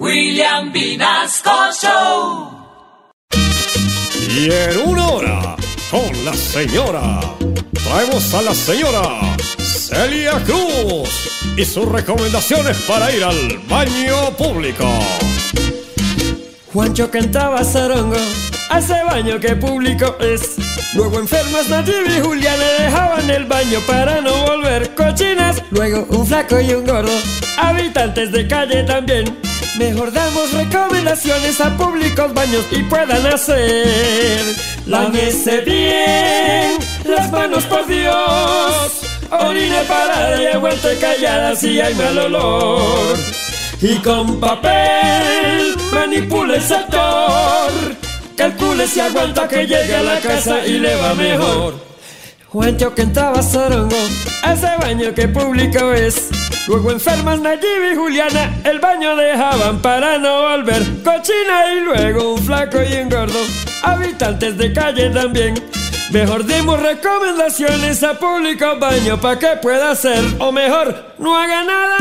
William Vinasco Show. Y en una hora, con la señora, traemos a la señora Celia Cruz y sus recomendaciones para ir al baño público. Juancho cantaba zarongo, hace baño que público es. Luego enfermas Nayib y Juliana dejaban el baño para no volver cochinas. Luego un flaco y un gordo, habitantes de calle también. Mejor damos recomendaciones a públicos baños y puedan hacer. Lámese bien las manos por Dios. Orine parada y aguante callada si hay mal olor. Y con papel manipula el sector. Calcule si aguanta que llegue a la casa y le va mejor. Juancho que entraba zarongo, ese baño que público es. Luego enfermas Nayib y Juliana, el baño dejaban para no volver. Cochina y luego un flaco y un gordo, habitantes de calle también. Mejor dimos recomendaciones a público baño para que pueda hacer, o mejor, no haga nada.